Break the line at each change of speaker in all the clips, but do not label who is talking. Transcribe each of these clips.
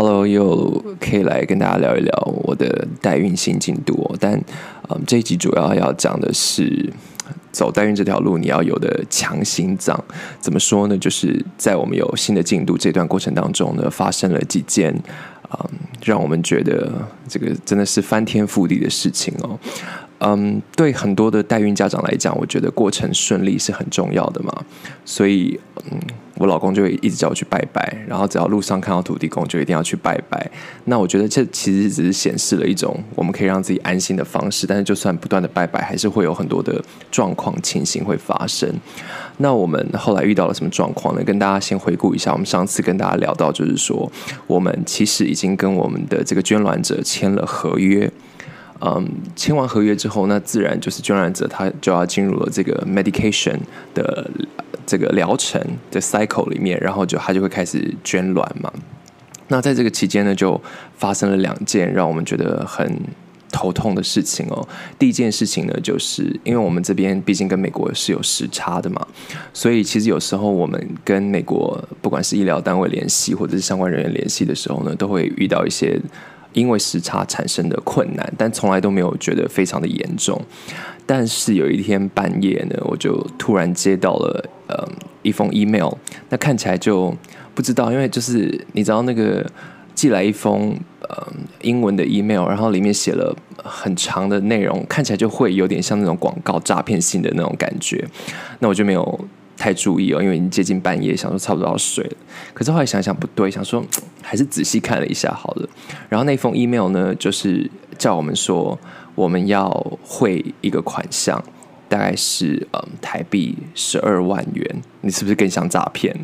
Hello，又可以来跟大家聊一聊我的代孕新进度哦。但嗯，这一集主要要讲的是走代孕这条路你要有的强心脏。怎么说呢？就是在我们有新的进度这段过程当中呢，发生了几件嗯，让我们觉得这个真的是翻天覆地的事情哦。嗯，对很多的代孕家长来讲，我觉得过程顺利是很重要的嘛。所以，嗯，我老公就会一直叫我去拜拜，然后只要路上看到土地公，就一定要去拜拜。那我觉得这其实只是显示了一种我们可以让自己安心的方式。但是，就算不断的拜拜，还是会有很多的状况情形会发生。那我们后来遇到了什么状况呢？跟大家先回顾一下，我们上次跟大家聊到，就是说我们其实已经跟我们的这个捐卵者签了合约。嗯，签完合约之后，那自然就是捐卵者他就要进入了这个 medication 的这个疗程的 cycle 里面，然后就他就会开始捐卵嘛。那在这个期间呢，就发生了两件让我们觉得很头痛的事情哦。第一件事情呢，就是因为我们这边毕竟跟美国是有时差的嘛，所以其实有时候我们跟美国不管是医疗单位联系或者是相关人员联系的时候呢，都会遇到一些。因为时差产生的困难，但从来都没有觉得非常的严重。但是有一天半夜呢，我就突然接到了呃一封 email，那看起来就不知道，因为就是你知道那个寄来一封呃英文的 email，然后里面写了很长的内容，看起来就会有点像那种广告诈骗性的那种感觉。那我就没有。太注意哦，因为已经接近半夜，想说差不多要睡了。可是后来想想不对，想说还是仔细看了一下好了。然后那封 email 呢，就是叫我们说我们要汇一个款项，大概是嗯台币十二万元。你是不是更像诈骗？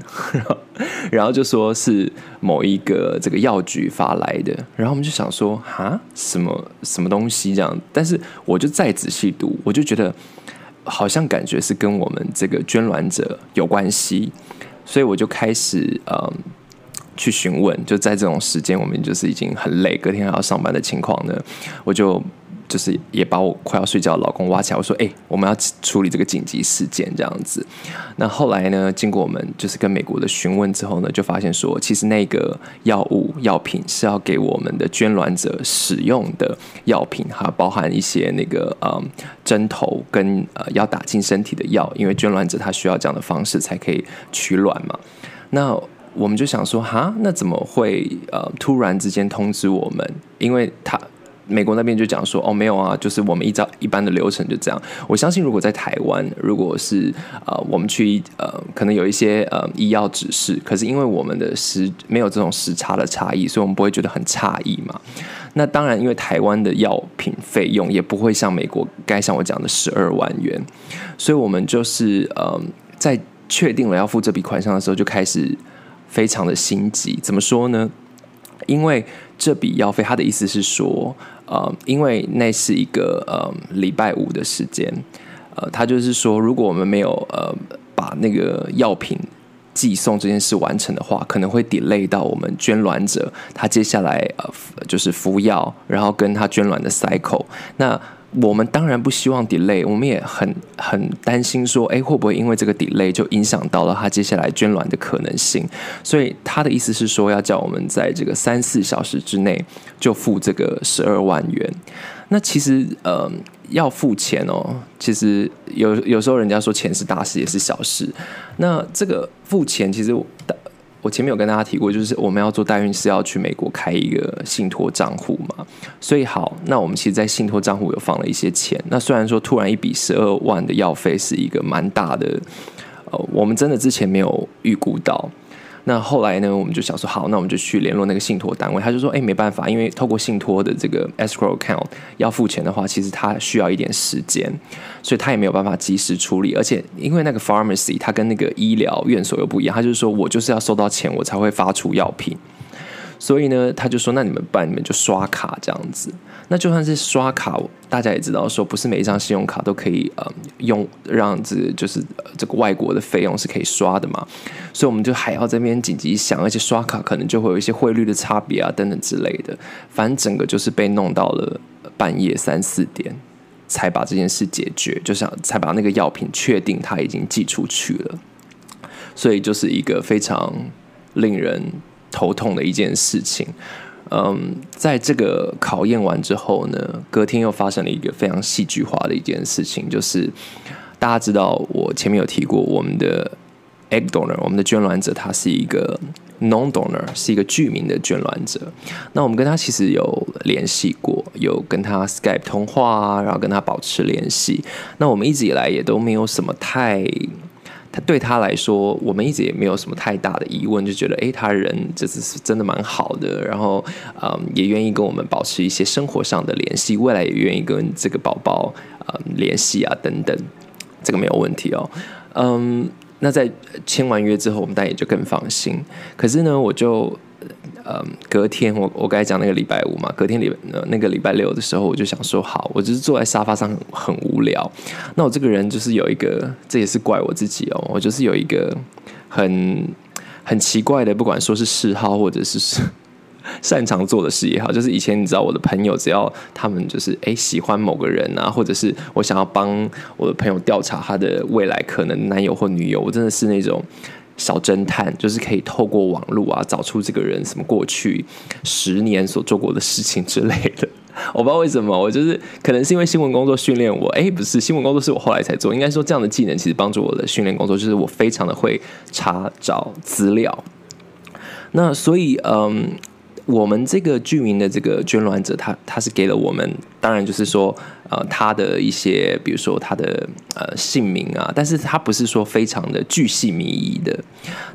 然后就说是某一个这个药局发来的。然后我们就想说哈，什么什么东西这样？但是我就再仔细读，我就觉得。好像感觉是跟我们这个捐卵者有关系，所以我就开始嗯去询问。就在这种时间，我们就是已经很累，隔天还要上班的情况呢，我就。就是也把我快要睡觉的老公挖起来，我说：“哎、我们要处理这个紧急事件，这样子。”那后来呢，经过我们就是跟美国的询问之后呢，就发现说，其实那个药物药品是要给我们的捐卵者使用的药品，还包含一些那个嗯针头跟呃要打进身体的药，因为捐卵者他需要这样的方式才可以取卵嘛。那我们就想说，哈，那怎么会呃突然之间通知我们？因为他。美国那边就讲说哦，没有啊，就是我们依照一般的流程就这样。我相信如果在台湾，如果是呃我们去呃可能有一些呃医药指示，可是因为我们的时没有这种时差的差异，所以我们不会觉得很诧异嘛。那当然，因为台湾的药品费用也不会像美国该像我讲的十二万元，所以我们就是呃在确定了要付这笔款项的时候，就开始非常的心急。怎么说呢？因为这笔药费，他的意思是说。呃，因为那是一个呃礼拜五的时间，呃，他就是说，如果我们没有呃把那个药品寄送这件事完成的话，可能会 delay 到我们捐卵者他接下来呃就是服药，然后跟他捐卵的 cycle 那。我们当然不希望 delay，我们也很很担心说，哎，会不会因为这个 delay 就影响到了他接下来捐卵的可能性？所以他的意思是说，要叫我们在这个三四小时之内就付这个十二万元。那其实，呃，要付钱哦，其实有有时候人家说钱是大事也是小事。那这个付钱，其实。我前面有跟大家提过，就是我们要做代孕是要去美国开一个信托账户嘛，所以好，那我们其实，在信托账户有放了一些钱。那虽然说突然一笔十二万的药费是一个蛮大的，呃，我们真的之前没有预估到。那后来呢，我们就想说，好，那我们就去联络那个信托单位。他就说，哎，没办法，因为透过信托的这个 escrow account 要付钱的话，其实他需要一点时间，所以他也没有办法及时处理。而且，因为那个 pharmacy 它跟那个医疗院所又不一样，他就是说我就是要收到钱，我才会发出药品。所以呢，他就说：“那你们办，你们就刷卡这样子。那就算是刷卡，大家也知道，说不是每一张信用卡都可以呃用，让这就是这个外国的费用是可以刷的嘛。所以我们就还要这边紧急想，而且刷卡可能就会有一些汇率的差别啊，等等之类的。反正整个就是被弄到了半夜三四点，才把这件事解决，就想才把那个药品确定它已经寄出去了。所以就是一个非常令人。头痛的一件事情。嗯，在这个考验完之后呢，隔天又发生了一个非常戏剧化的一件事情，就是大家知道我前面有提过，我们的 egg donor，我们的捐卵者，他是一个 non donor，是一个具名的捐卵者。那我们跟他其实有联系过，有跟他 Skype 通话，然后跟他保持联系。那我们一直以来也都没有什么太。他对他来说，我们一直也没有什么太大的疑问，就觉得诶，他人这次是真的蛮好的，然后嗯，也愿意跟我们保持一些生活上的联系，未来也愿意跟这个宝宝嗯联系啊等等，这个没有问题哦。嗯，那在签完约之后，我们大家也就更放心。可是呢，我就。嗯，隔天我我刚才讲那个礼拜五嘛，隔天礼那个礼拜六的时候，我就想说好，我就是坐在沙发上很，很无聊。那我这个人就是有一个，这也是怪我自己哦，我就是有一个很很奇怪的，不管说是嗜好或者是擅长做的事也好，就是以前你知道我的朋友，只要他们就是诶喜欢某个人啊，或者是我想要帮我的朋友调查他的未来可能男友或女友，我真的是那种。小侦探就是可以透过网络啊，找出这个人什么过去十年所做过的事情之类的。我不知道为什么，我就是可能是因为新闻工作训练我。哎，不是，新闻工作是我后来才做。应该说这样的技能其实帮助我的训练工作，就是我非常的会查找资料。那所以，嗯。我们这个居民的这个捐卵者，他他是给了我们，当然就是说，呃，他的一些，比如说他的呃姓名啊，但是他不是说非常的巨细靡遗的。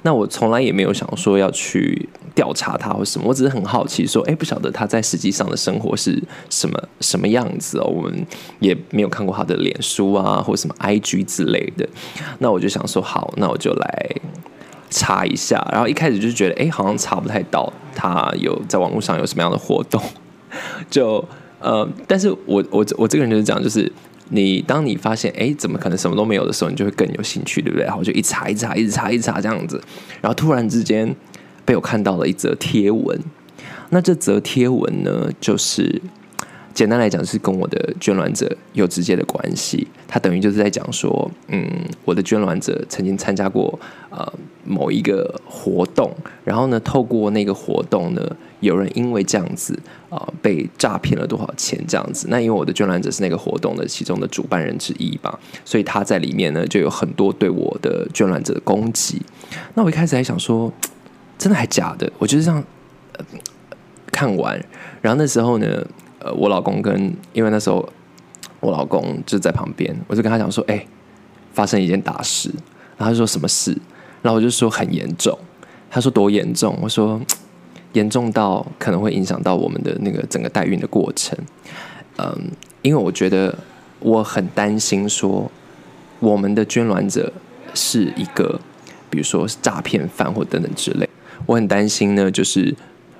那我从来也没有想说要去调查他或什么，我只是很好奇，说，哎，不晓得他在实际上的生活是什么什么样子哦。我们也没有看过他的脸书啊，或什么 IG 之类的。那我就想说，好，那我就来。查一下，然后一开始就觉得，哎，好像查不太到他有在网络上有什么样的活动，就呃，但是我我我这个人就是这样，就是你当你发现，哎，怎么可能什么都没有的时候，你就会更有兴趣，对不对？然后就一查一查，一直查一查这样子，然后突然之间被我看到了一则贴文，那这则贴文呢，就是。简单来讲，是跟我的捐卵者有直接的关系。他等于就是在讲说，嗯，我的捐卵者曾经参加过呃某一个活动，然后呢，透过那个活动呢，有人因为这样子啊、呃、被诈骗了多少钱这样子。那因为我的捐卵者是那个活动的其中的主办人之一吧，所以他在里面呢就有很多对我的捐卵者的攻击。那我一开始还想说，真的还假的？我就是这样、呃、看完，然后那时候呢。呃，我老公跟因为那时候我老公就在旁边，我就跟他讲说：“哎、发生一件大事。”然后他说什么事？然后我就说很严重。他说多严重？我说严重到可能会影响到我们的那个整个代孕的过程。嗯，因为我觉得我很担心说我们的捐卵者是一个，比如说诈骗犯或等等之类。我很担心呢，就是。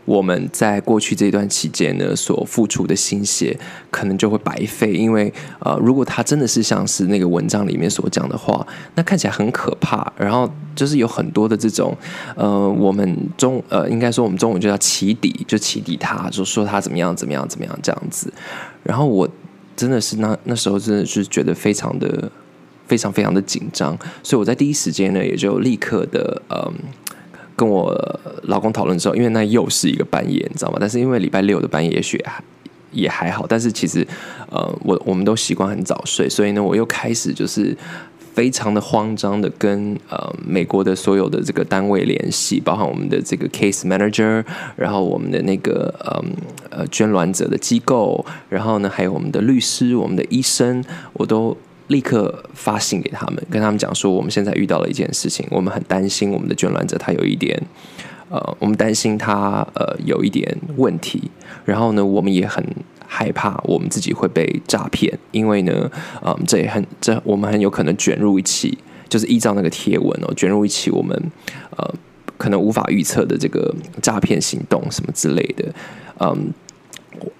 我们在过去这段期间呢，所付出的心血可能就会白费，因为呃，如果他真的是像是那个文章里面所讲的话，那看起来很可怕。然后就是有很多的这种呃，我们中呃，应该说我们中文就叫起底，就起底他，就说他怎么样怎么样怎么样这样子。然后我真的是那那时候真的是觉得非常的非常非常的紧张，所以我在第一时间呢，也就立刻的嗯。跟我老公讨论之后，因为那又是一个半夜，你知道吗？但是因为礼拜六的半夜也许也还好，但是其实呃，我我们都习惯很早睡，所以呢，我又开始就是非常的慌张的跟呃美国的所有的这个单位联系，包含我们的这个 case manager，然后我们的那个呃呃捐卵者的机构，然后呢还有我们的律师、我们的医生，我都。立刻发信给他们，跟他们讲说，我们现在遇到了一件事情，我们很担心我们的捐卵者他有一点，呃，我们担心他呃有一点问题，然后呢，我们也很害怕我们自己会被诈骗，因为呢，嗯、这也很这我们很有可能卷入一起，就是依照那个贴文哦，卷入一起我们呃可能无法预测的这个诈骗行动什么之类的，嗯，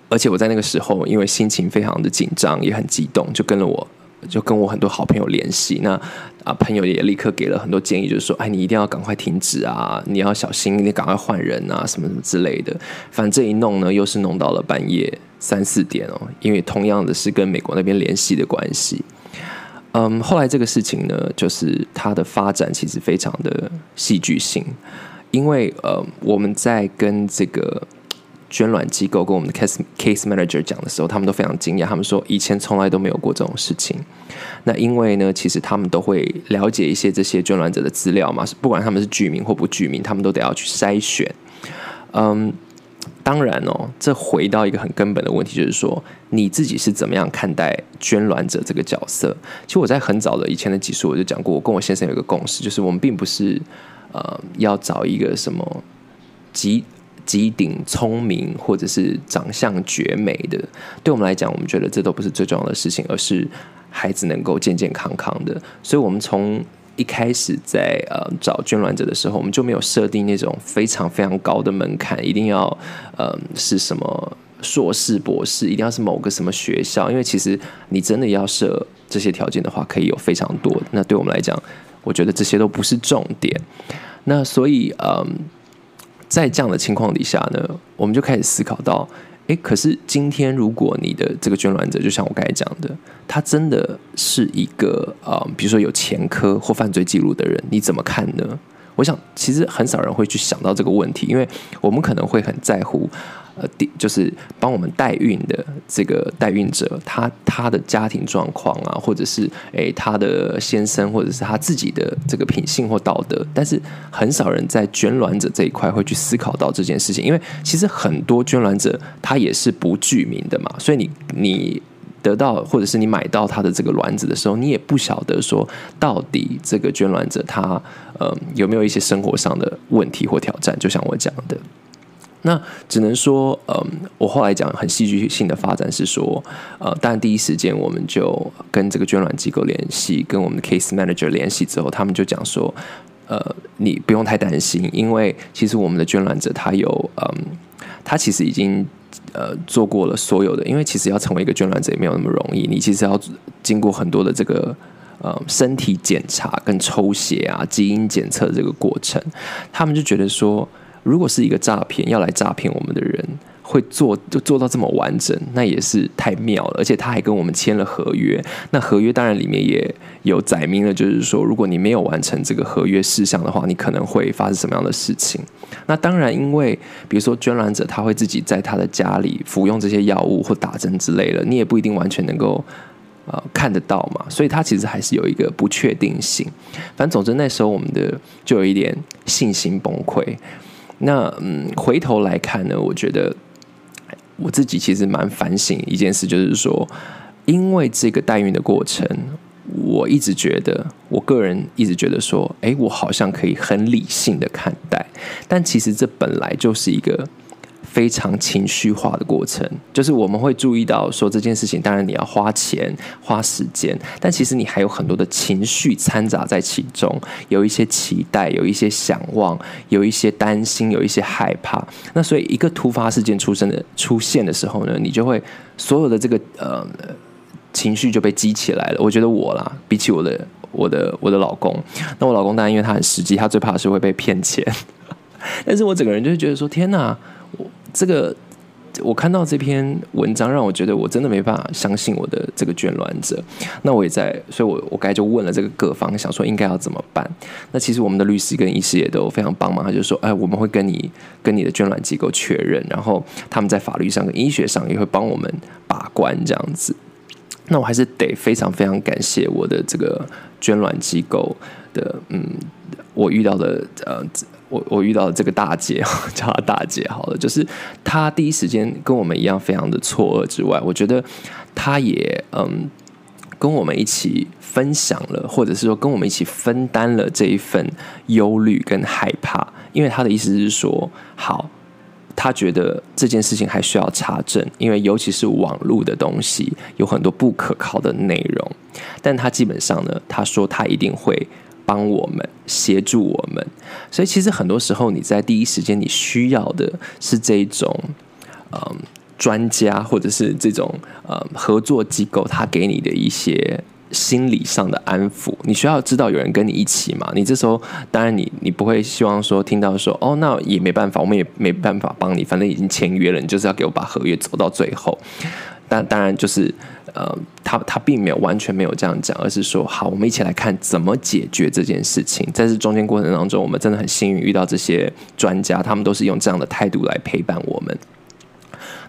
而且我在那个时候，因为心情非常的紧张，也很激动，就跟了我。就跟我很多好朋友联系，那啊朋友也立刻给了很多建议，就是说，哎，你一定要赶快停止啊，你要小心，你赶快换人啊，什么什么之类的。反正一弄呢，又是弄到了半夜三四点哦，因为同样的是跟美国那边联系的关系。嗯，后来这个事情呢，就是它的发展其实非常的戏剧性，因为呃，我们在跟这个捐卵机构跟我们的 case case manager 讲的时候，他们都非常惊讶，他们说以前从来都没有过这种事情。那因为呢，其实他们都会了解一些这些捐卵者的资料嘛，不管他们是居民或不居民，他们都得要去筛选。嗯，当然哦，这回到一个很根本的问题，就是说你自己是怎么样看待捐卵者这个角色？其实我在很早的以前的集数我就讲过，我跟我先生有一个共识，就是我们并不是呃要找一个什么集机顶聪明或者是长相绝美的，对我们来讲，我们觉得这都不是最重要的事情，而是孩子能够健健康康的。所以，我们从一开始在呃找捐卵者的时候，我们就没有设定那种非常非常高的门槛，一定要呃是什么硕士、博士，一定要是某个什么学校。因为其实你真的要设这些条件的话，可以有非常多。那对我们来讲，我觉得这些都不是重点。那所以，嗯、呃。在这样的情况底下呢，我们就开始思考到，诶，可是今天如果你的这个捐卵者，就像我刚才讲的，他真的是一个呃，比如说有前科或犯罪记录的人，你怎么看呢？我想，其实很少人会去想到这个问题，因为我们可能会很在乎。呃，第就是帮我们代孕的这个代孕者，他他的家庭状况啊，或者是诶他的先生，或者是他自己的这个品性或道德，但是很少人在捐卵者这一块会去思考到这件事情，因为其实很多捐卵者他也是不具名的嘛，所以你你得到或者是你买到他的这个卵子的时候，你也不晓得说到底这个捐卵者他呃有没有一些生活上的问题或挑战，就像我讲的。那只能说，嗯，我后来讲很戏剧性的发展是说，呃，当然第一时间我们就跟这个捐卵机构联系，跟我们的 case manager 联系之后，他们就讲说，呃，你不用太担心，因为其实我们的捐卵者他有，嗯，他其实已经呃做过了所有的，因为其实要成为一个捐卵者也没有那么容易，你其实要经过很多的这个呃身体检查跟抽血啊、基因检测这个过程，他们就觉得说。如果是一个诈骗要来诈骗我们的人，会做就做到这么完整，那也是太妙了。而且他还跟我们签了合约，那合约当然里面也有载明了，就是说如果你没有完成这个合约事项的话，你可能会发生什么样的事情。那当然，因为比如说捐卵者他会自己在他的家里服用这些药物或打针之类的，你也不一定完全能够呃看得到嘛，所以他其实还是有一个不确定性。反正总之那时候我们的就有一点信心崩溃。那嗯，回头来看呢，我觉得我自己其实蛮反省一件事，就是说，因为这个代孕的过程，我一直觉得，我个人一直觉得说，哎，我好像可以很理性的看待，但其实这本来就是一个。非常情绪化的过程，就是我们会注意到说这件事情，当然你要花钱花时间，但其实你还有很多的情绪掺杂在其中，有一些期待，有一些想望，有一些担心，有一些害怕。那所以一个突发事件出生的出现的时候呢，你就会所有的这个呃情绪就被激起来了。我觉得我啦，比起我的我的我的老公，那我老公当然因为他很实际，他最怕的是会被骗钱，但是我整个人就会觉得说天哪！这个我看到这篇文章，让我觉得我真的没办法相信我的这个捐卵者。那我也在，所以我我刚才就问了这个各方，想说应该要怎么办。那其实我们的律师跟医师也都非常帮忙，他就说：“哎，我们会跟你跟你的捐卵机构确认，然后他们在法律上跟医学上也会帮我们把关这样子。”那我还是得非常非常感谢我的这个捐卵机构的，嗯，我遇到的呃。我我遇到的这个大姐，叫她大姐好了，就是她第一时间跟我们一样非常的错愕之外，我觉得她也嗯跟我们一起分享了，或者是说跟我们一起分担了这一份忧虑跟害怕，因为她的意思是说，好，她觉得这件事情还需要查证，因为尤其是网络的东西有很多不可靠的内容，但她基本上呢，她说她一定会。帮我们协助我们，所以其实很多时候你在第一时间你需要的是这种嗯专家或者是这种呃合作机构，他给你的一些心理上的安抚。你需要知道有人跟你一起嘛？你这时候当然你你不会希望说听到说哦，那也没办法，我们也没办法帮你，反正已经签约了，你就是要给我把合约走到最后。但当然就是呃，他他并没有完全没有这样讲，而是说好，我们一起来看怎么解决这件事情。在这中间过程当中，我们真的很幸运遇到这些专家，他们都是用这样的态度来陪伴我们。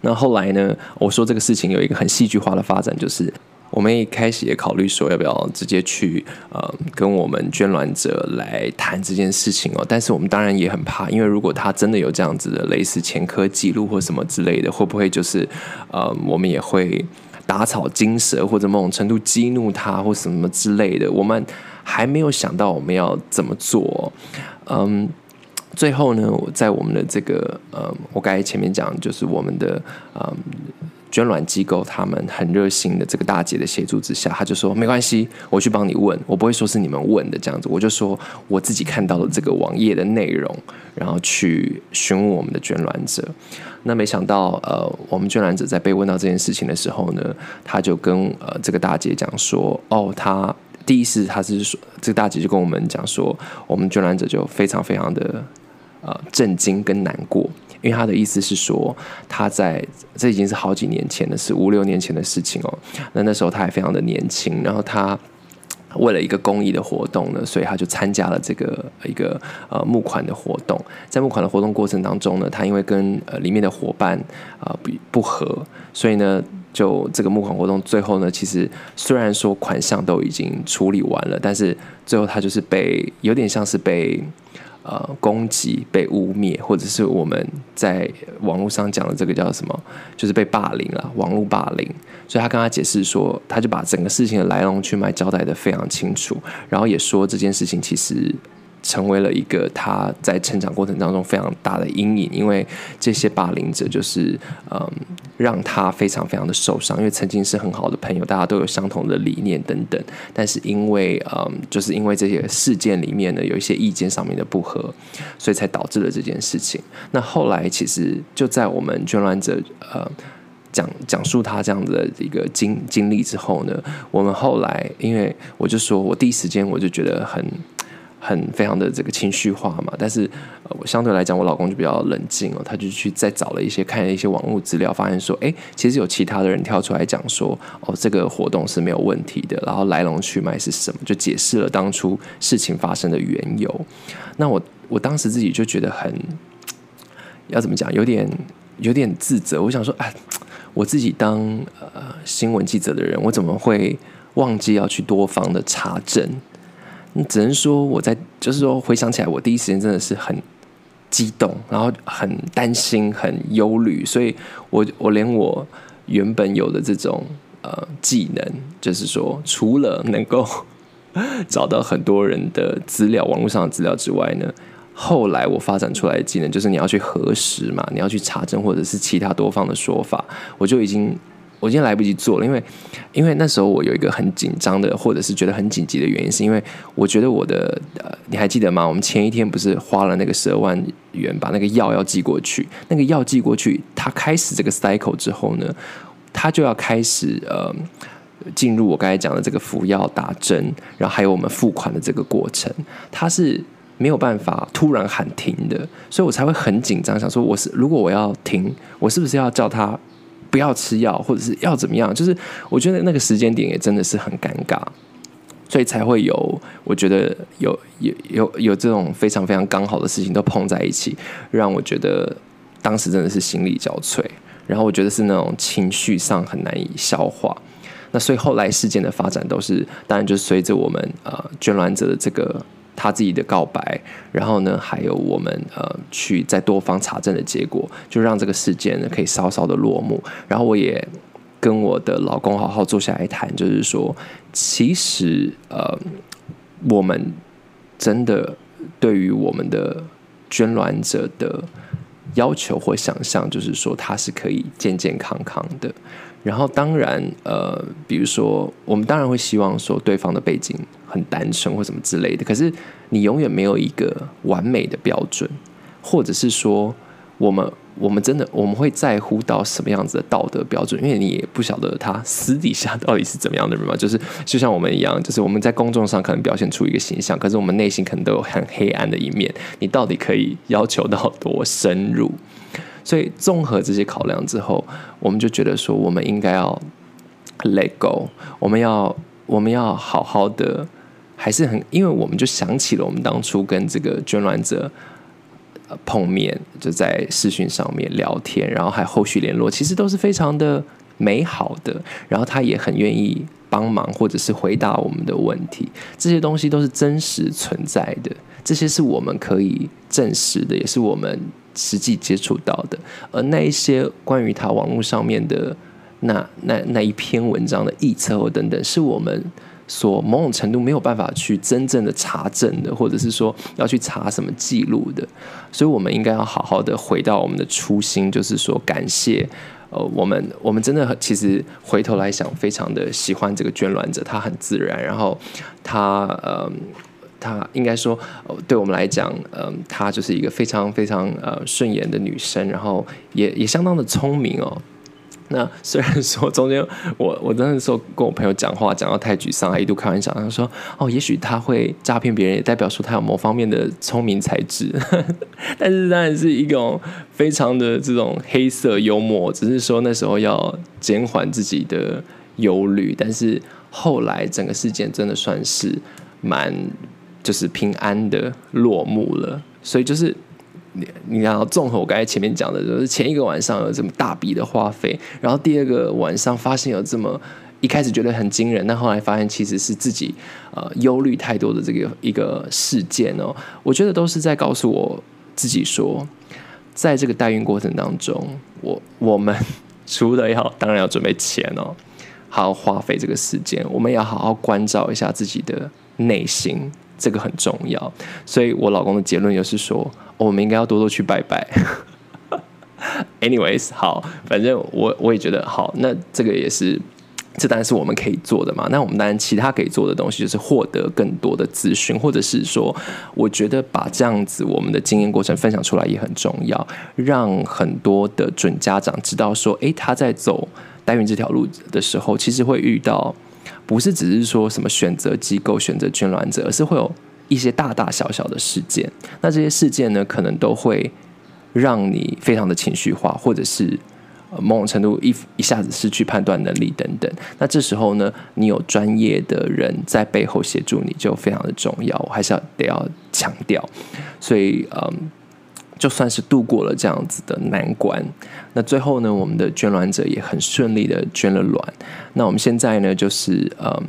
那后来呢，我说这个事情有一个很戏剧化的发展，就是。我们一开始也考虑说，要不要直接去呃跟我们捐卵者来谈这件事情哦。但是我们当然也很怕，因为如果他真的有这样子的类似前科记录或什么之类的，会不会就是呃我们也会打草惊蛇，或者某种程度激怒他或什么之类的？我们还没有想到我们要怎么做。嗯，最后呢，在我们的这个呃，我刚才前面讲，就是我们的嗯。捐卵机构他们很热心的这个大姐的协助之下，他就说没关系，我去帮你问，我不会说是你们问的这样子，我就说我自己看到了这个网页的内容，然后去询问我们的捐卵者。那没想到，呃，我们捐卵者在被问到这件事情的时候呢，他就跟呃这个大姐讲说，哦，他第一次他是说，这个大姐就跟我们讲说，我们捐卵者就非常非常的呃震惊跟难过。因为他的意思是说，他在这已经是好几年前的事，五六年前的事情哦。那那时候他还非常的年轻，然后他为了一个公益的活动呢，所以他就参加了这个一个呃募款的活动。在募款的活动过程当中呢，他因为跟呃里面的伙伴啊不不合，所以呢，就这个募款活动最后呢，其实虽然说款项都已经处理完了，但是最后他就是被有点像是被。呃，攻击、被污蔑，或者是我们在网络上讲的这个叫什么，就是被霸凌了，网络霸凌。所以他跟他解释说，他就把整个事情的来龙去脉交代得非常清楚，然后也说这件事情其实。成为了一个他在成长过程当中非常大的阴影，因为这些霸凌者就是嗯，让他非常非常的受伤，因为曾经是很好的朋友，大家都有相同的理念等等，但是因为嗯，就是因为这些事件里面呢，有一些意见上面的不合，所以才导致了这件事情。那后来其实就在我们捐卵者呃讲讲述他这样的一个经经历之后呢，我们后来因为我就说我第一时间我就觉得很。很非常的这个情绪化嘛，但是呃，我相对来讲，我老公就比较冷静哦，他就去再找了一些看了一些网络资料，发现说，哎，其实有其他的人跳出来讲说，哦，这个活动是没有问题的，然后来龙去脉是什么，就解释了当初事情发生的缘由。那我我当时自己就觉得很要怎么讲，有点有点自责。我想说，哎，我自己当呃新闻记者的人，我怎么会忘记要去多方的查证？你只能说我在，就是说回想起来，我第一时间真的是很激动，然后很担心、很忧虑，所以我我连我原本有的这种呃技能，就是说除了能够 找到很多人的资料、网络上的资料之外呢，后来我发展出来的技能就是你要去核实嘛，你要去查证或者是其他多方的说法，我就已经。我今天来不及做了，因为，因为那时候我有一个很紧张的，或者是觉得很紧急的原因，是因为我觉得我的，呃，你还记得吗？我们前一天不是花了那个十二万元把那个药要寄过去，那个药寄过去，它开始这个 cycle 之后呢，它就要开始呃进入我刚才讲的这个服药、打针，然后还有我们付款的这个过程，它是没有办法突然喊停的，所以我才会很紧张，想说我是如果我要停，我是不是要叫他？不要吃药，或者是要怎么样？就是我觉得那个时间点也真的是很尴尬，所以才会有我觉得有有有有这种非常非常刚好的事情都碰在一起，让我觉得当时真的是心力交瘁。然后我觉得是那种情绪上很难以消化。那所以后来事件的发展都是，当然就随着我们呃捐卵者的这个。他自己的告白，然后呢，还有我们呃去在多方查证的结果，就让这个事件呢可以稍稍的落幕。然后我也跟我的老公好好坐下来谈，就是说，其实呃，我们真的对于我们的捐卵者的要求或想象，就是说他是可以健健康康的。然后当然呃，比如说我们当然会希望说对方的背景。很单纯或什么之类的，可是你永远没有一个完美的标准，或者是说，我们我们真的我们会在乎到什么样子的道德标准？因为你也不晓得他私底下到底是怎么样的人嘛。就是就像我们一样，就是我们在公众上可能表现出一个形象，可是我们内心可能都有很黑暗的一面。你到底可以要求到多深入？所以综合这些考量之后，我们就觉得说，我们应该要 let go，我们要我们要好好的，还是很，因为我们就想起了我们当初跟这个捐卵者呃碰面，就在视讯上面聊天，然后还后续联络，其实都是非常的美好的。然后他也很愿意帮忙，或者是回答我们的问题，这些东西都是真实存在的，这些是我们可以证实的，也是我们实际接触到的。而那一些关于他网络上面的。那那那一篇文章的臆测或等等，是我们所某种程度没有办法去真正的查证的，或者是说要去查什么记录的，所以我们应该要好好的回到我们的初心，就是说感谢呃，我们我们真的其实回头来想，非常的喜欢这个捐卵者，他很自然，然后他呃，他应该说对我们来讲，嗯、呃，他就是一个非常非常呃顺眼的女生，然后也也相当的聪明哦。那虽然说中间我我那时候跟我朋友讲话讲到太沮丧，还一度开玩笑，他说：“哦，也许他会诈骗别人，也代表说他有某方面的聪明才智。”但是当然是一种非常的这种黑色幽默，只是说那时候要减缓自己的忧虑。但是后来整个事件真的算是蛮就是平安的落幕了，所以就是。你你要综合我刚才前面讲的，就是前一个晚上有这么大笔的花费，然后第二个晚上发现有这么一开始觉得很惊人，但后来发现其实是自己呃忧虑太多的这个一个事件哦，我觉得都是在告诉我自己说，在这个代孕过程当中，我我们 除了要当然要准备钱哦，好好花费这个时间，我们要好好关照一下自己的内心。这个很重要，所以我老公的结论又是说，我们应该要多多去拜拜。Anyways，好，反正我我也觉得好，那这个也是，这当然是我们可以做的嘛。那我们当然其他可以做的东西，就是获得更多的资讯，或者是说，我觉得把这样子我们的经验过程分享出来也很重要，让很多的准家长知道说，诶，他在走代孕这条路的时候，其实会遇到。不是只是说什么选择机构、选择捐卵者，而是会有一些大大小小的事件。那这些事件呢，可能都会让你非常的情绪化，或者是某种程度一一下子失去判断能力等等。那这时候呢，你有专业的人在背后协助你就非常的重要，我还是要得要强调。所以，嗯。就算是度过了这样子的难关，那最后呢，我们的捐卵者也很顺利的捐了卵。那我们现在呢，就是嗯，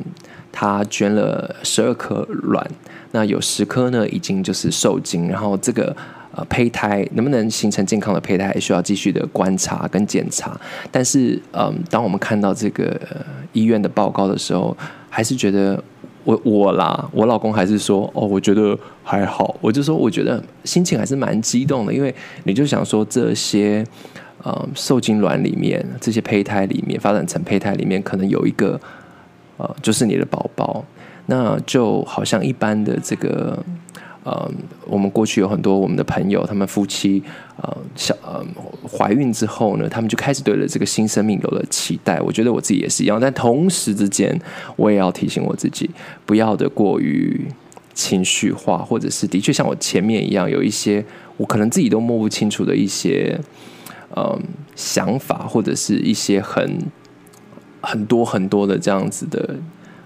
他捐了十二颗卵，那有十颗呢已经就是受精，然后这个呃胚胎能不能形成健康的胚胎，还需要继续的观察跟检查。但是嗯，当我们看到这个医院的报告的时候，还是觉得。我我啦，我老公还是说哦，我觉得还好。我就说，我觉得心情还是蛮激动的，因为你就想说这些呃受精卵里面，这些胚胎里面发展成胚胎里面，可能有一个呃就是你的宝宝，那就好像一般的这个。呃，我们过去有很多我们的朋友，他们夫妻呃小呃怀孕之后呢，他们就开始对了这个新生命有了期待。我觉得我自己也是一样，但同时之间，我也要提醒我自己，不要的过于情绪化，或者是的确像我前面一样，有一些我可能自己都摸不清楚的一些呃想法，或者是一些很很多很多的这样子的。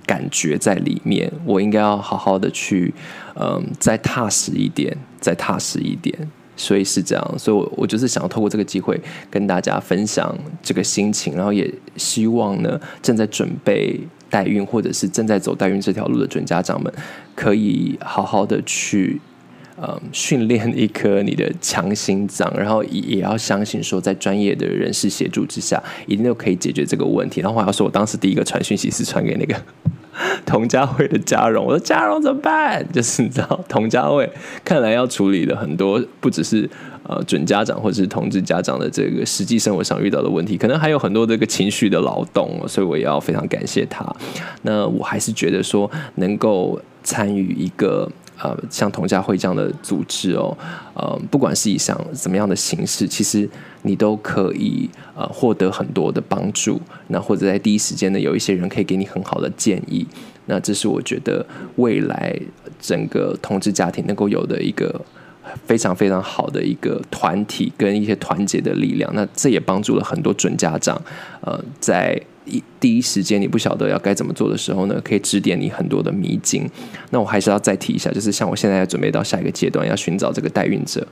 感觉在里面，我应该要好好的去，嗯，再踏实一点，再踏实一点。所以是这样，所以我我就是想要透过这个机会跟大家分享这个心情，然后也希望呢，正在准备代孕或者是正在走代孕这条路的准家长们，可以好好的去。嗯，训练一颗你的强心脏，然后也也要相信说，在专业的人士协助之下，一定都可以解决这个问题。然后我要说，我当时第一个传讯息是传给那个 童佳慧的家荣，我说家荣怎么办？就是你知道，童佳慧看来要处理的很多，不只是呃准家长或者是同志家长的这个实际生活上遇到的问题，可能还有很多这个情绪的劳动，所以我也要非常感谢他。那我还是觉得说，能够参与一个。呃，像同家会这样的组织哦，呃，不管是以上怎么样的形式，其实你都可以呃获得很多的帮助。那或者在第一时间呢，有一些人可以给你很好的建议。那这是我觉得未来整个同志家庭能够有的一个非常非常好的一个团体跟一些团结的力量。那这也帮助了很多准家长，呃，在一第一时间你不晓得要该怎么做的时候呢，可以指点你很多的迷津。那我还是要再提一下，就是像我现在要准备到下一个阶段，要寻找这个代孕者，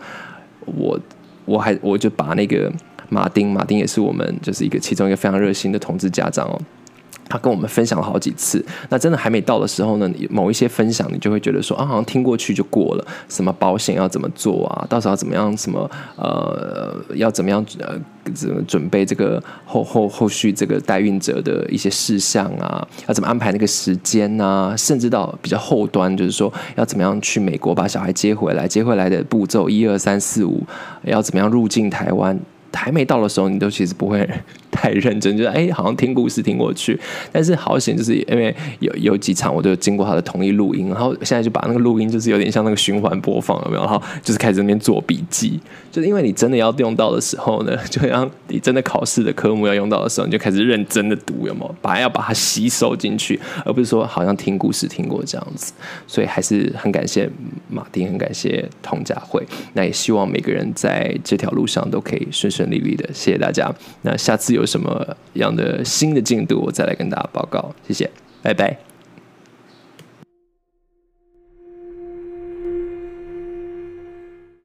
我我还我就把那个马丁，马丁也是我们就是一个其中一个非常热心的同志家长哦。他跟我们分享了好几次，那真的还没到的时候呢，某一些分享你就会觉得说啊，好像听过去就过了。什么保险要怎么做啊？到时候要怎么样？什么呃，要怎么样呃，怎么准备这个后后后续这个代孕者的一些事项啊？要怎么安排那个时间啊？甚至到比较后端，就是说要怎么样去美国把小孩接回来？接回来的步骤一二三四五，要怎么样入境台湾？还没到的时候，你都其实不会太认真，就是哎，好像听故事听过去。但是好险，就是因为有有几场，我都经过他的同意录音，然后现在就把那个录音，就是有点像那个循环播放，有没有？然后就是开始那边做笔记。就是因为你真的要用到的时候呢，就像你真的考试的科目要用到的时候，你就开始认真的读，有没有？把要把它吸收进去，而不是说好像听故事听过这样子。所以还是很感谢马丁，很感谢童佳慧。那也希望每个人在这条路上都可以顺顺利利的，谢谢大家。那下次有什么样的新的进度，我再来跟大家报告。谢谢，拜拜。